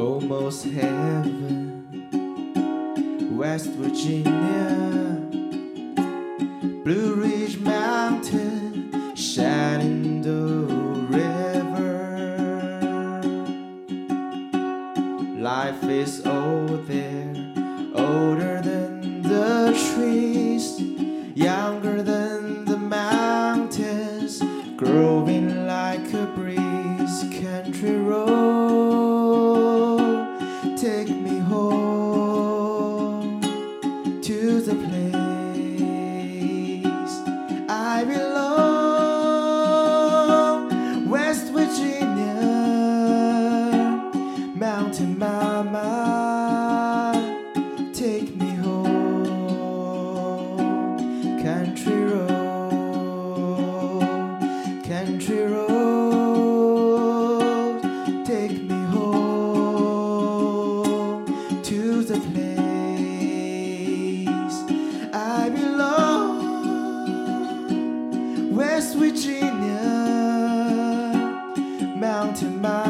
almost heaven. West Virginia, Blue Ridge Mountain, Shenandoah River. Life is old there, older than the trees, younger than the mountains, growing home to the place I belong. West Virginia, Mountain Mama, Mountain Mama, take